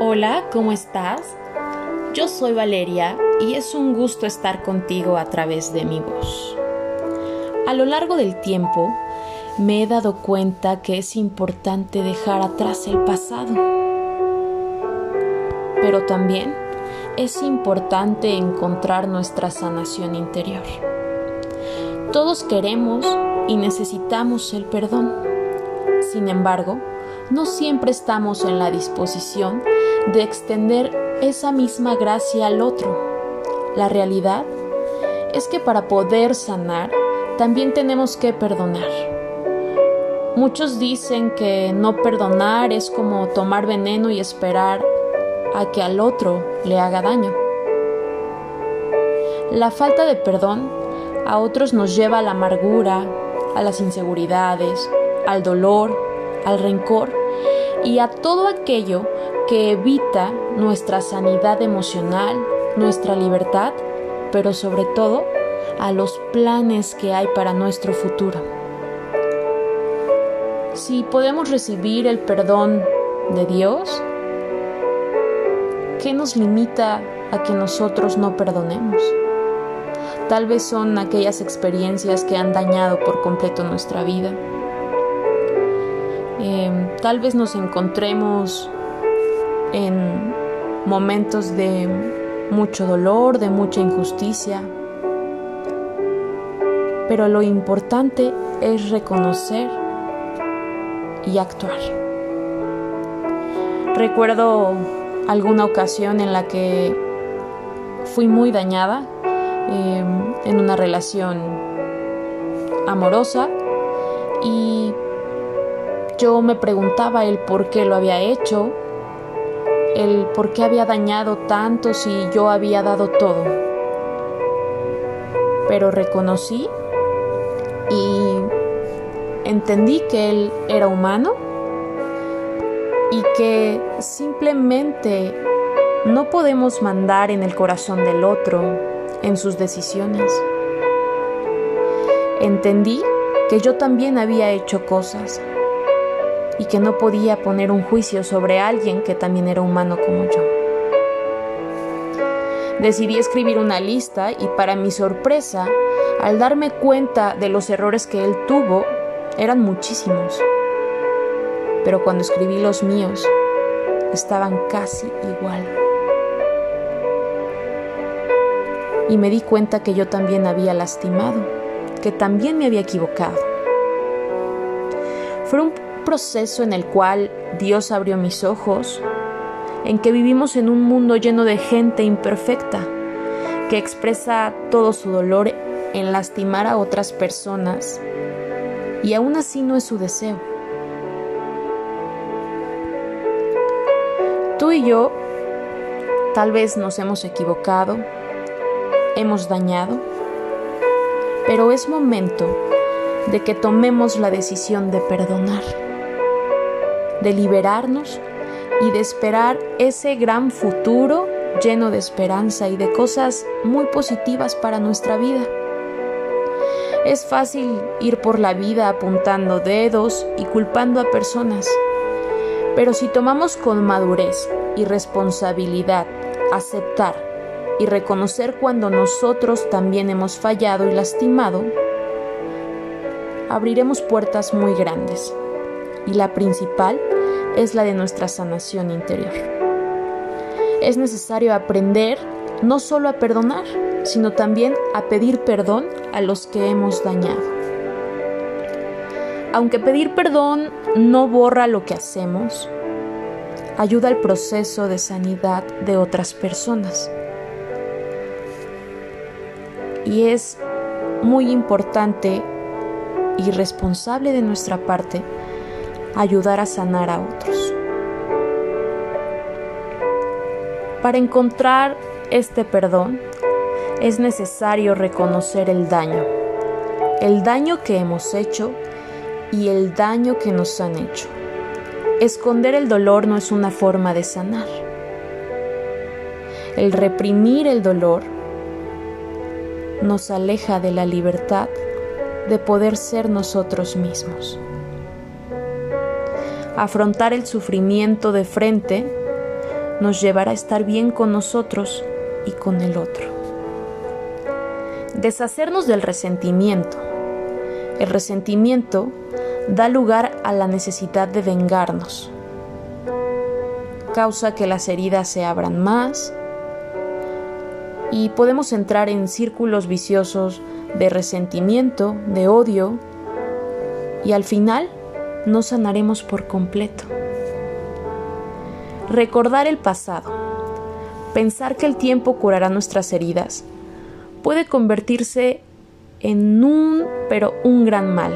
Hola, ¿cómo estás? Yo soy Valeria y es un gusto estar contigo a través de mi voz. A lo largo del tiempo me he dado cuenta que es importante dejar atrás el pasado, pero también es importante encontrar nuestra sanación interior. Todos queremos y necesitamos el perdón. Sin embargo, no siempre estamos en la disposición de extender esa misma gracia al otro. La realidad es que para poder sanar también tenemos que perdonar. Muchos dicen que no perdonar es como tomar veneno y esperar a que al otro le haga daño. La falta de perdón a otros nos lleva a la amargura, a las inseguridades, al dolor, al rencor y a todo aquello que evita nuestra sanidad emocional, nuestra libertad, pero sobre todo a los planes que hay para nuestro futuro. Si podemos recibir el perdón de Dios, ¿qué nos limita a que nosotros no perdonemos? Tal vez son aquellas experiencias que han dañado por completo nuestra vida. Eh, tal vez nos encontremos en momentos de mucho dolor, de mucha injusticia. Pero lo importante es reconocer y actuar. Recuerdo alguna ocasión en la que fui muy dañada em, en una relación amorosa y yo me preguntaba el por qué lo había hecho, el por qué había dañado tanto si yo había dado todo. Pero reconocí y entendí que él era humano y que simplemente no podemos mandar en el corazón del otro, en sus decisiones. Entendí que yo también había hecho cosas y que no podía poner un juicio sobre alguien que también era humano como yo. Decidí escribir una lista y para mi sorpresa, al darme cuenta de los errores que él tuvo, eran muchísimos. Pero cuando escribí los míos, estaban casi igual. Y me di cuenta que yo también había lastimado, que también me había equivocado. Fue un proceso en el cual Dios abrió mis ojos, en que vivimos en un mundo lleno de gente imperfecta, que expresa todo su dolor en lastimar a otras personas, y aún así no es su deseo. Tú y yo tal vez nos hemos equivocado, hemos dañado, pero es momento de que tomemos la decisión de perdonar de liberarnos y de esperar ese gran futuro lleno de esperanza y de cosas muy positivas para nuestra vida. Es fácil ir por la vida apuntando dedos y culpando a personas, pero si tomamos con madurez y responsabilidad aceptar y reconocer cuando nosotros también hemos fallado y lastimado, abriremos puertas muy grandes. Y la principal es la de nuestra sanación interior. Es necesario aprender no solo a perdonar, sino también a pedir perdón a los que hemos dañado. Aunque pedir perdón no borra lo que hacemos, ayuda al proceso de sanidad de otras personas. Y es muy importante y responsable de nuestra parte ayudar a sanar a otros. Para encontrar este perdón es necesario reconocer el daño, el daño que hemos hecho y el daño que nos han hecho. Esconder el dolor no es una forma de sanar. El reprimir el dolor nos aleja de la libertad de poder ser nosotros mismos. Afrontar el sufrimiento de frente nos llevará a estar bien con nosotros y con el otro. Deshacernos del resentimiento. El resentimiento da lugar a la necesidad de vengarnos. Causa que las heridas se abran más y podemos entrar en círculos viciosos de resentimiento, de odio y al final no sanaremos por completo. Recordar el pasado, pensar que el tiempo curará nuestras heridas, puede convertirse en un, pero un gran mal.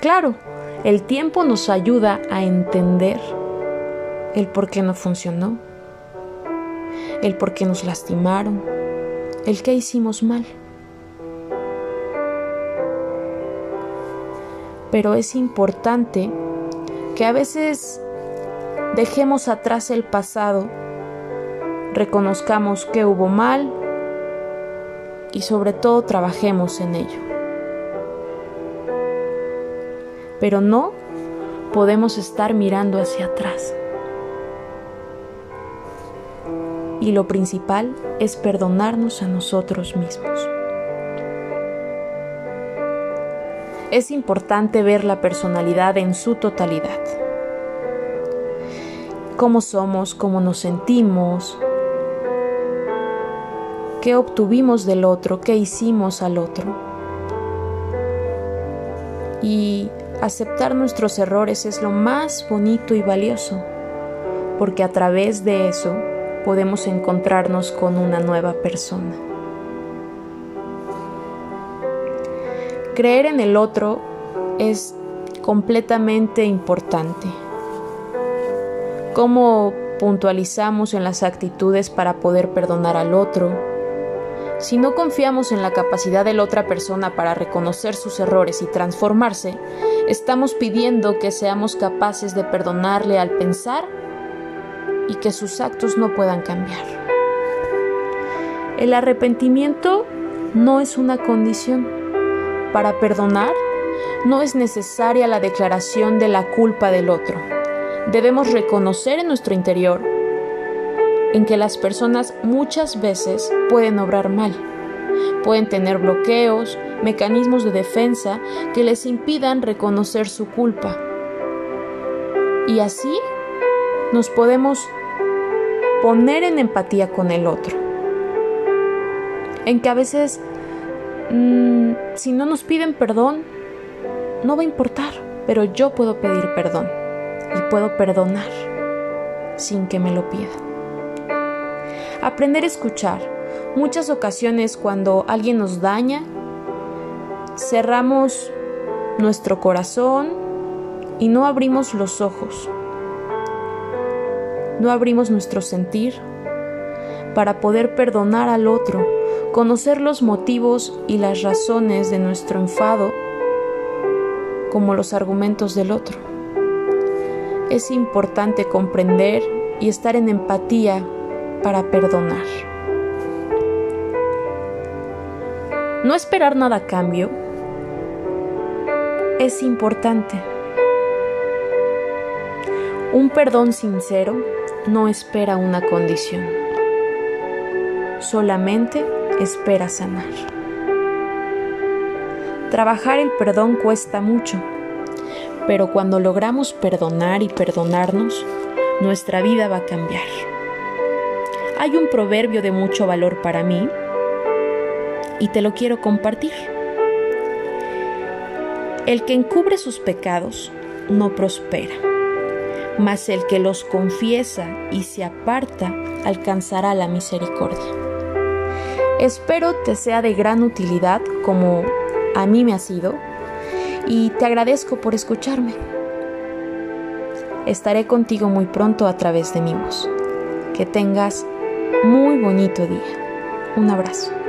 Claro, el tiempo nos ayuda a entender el por qué no funcionó, el por qué nos lastimaron, el qué hicimos mal. Pero es importante que a veces dejemos atrás el pasado, reconozcamos que hubo mal y sobre todo trabajemos en ello. Pero no podemos estar mirando hacia atrás. Y lo principal es perdonarnos a nosotros mismos. Es importante ver la personalidad en su totalidad. Cómo somos, cómo nos sentimos, qué obtuvimos del otro, qué hicimos al otro. Y aceptar nuestros errores es lo más bonito y valioso, porque a través de eso podemos encontrarnos con una nueva persona. Creer en el otro es completamente importante. Cómo puntualizamos en las actitudes para poder perdonar al otro. Si no confiamos en la capacidad de la otra persona para reconocer sus errores y transformarse, estamos pidiendo que seamos capaces de perdonarle al pensar y que sus actos no puedan cambiar. El arrepentimiento no es una condición. Para perdonar no es necesaria la declaración de la culpa del otro. Debemos reconocer en nuestro interior en que las personas muchas veces pueden obrar mal. Pueden tener bloqueos, mecanismos de defensa que les impidan reconocer su culpa. Y así nos podemos poner en empatía con el otro. En que a veces, mm, si no nos piden perdón, no va a importar, pero yo puedo pedir perdón y puedo perdonar sin que me lo pidan. Aprender a escuchar. Muchas ocasiones cuando alguien nos daña, cerramos nuestro corazón y no abrimos los ojos no abrimos nuestro sentir para poder perdonar al otro, conocer los motivos y las razones de nuestro enfado como los argumentos del otro. Es importante comprender y estar en empatía para perdonar. No esperar nada a cambio es importante. Un perdón sincero no espera una condición, solamente espera sanar. Trabajar el perdón cuesta mucho, pero cuando logramos perdonar y perdonarnos, nuestra vida va a cambiar. Hay un proverbio de mucho valor para mí y te lo quiero compartir. El que encubre sus pecados no prospera mas el que los confiesa y se aparta alcanzará la misericordia. Espero te sea de gran utilidad como a mí me ha sido y te agradezco por escucharme. Estaré contigo muy pronto a través de mi voz. Que tengas muy bonito día. Un abrazo.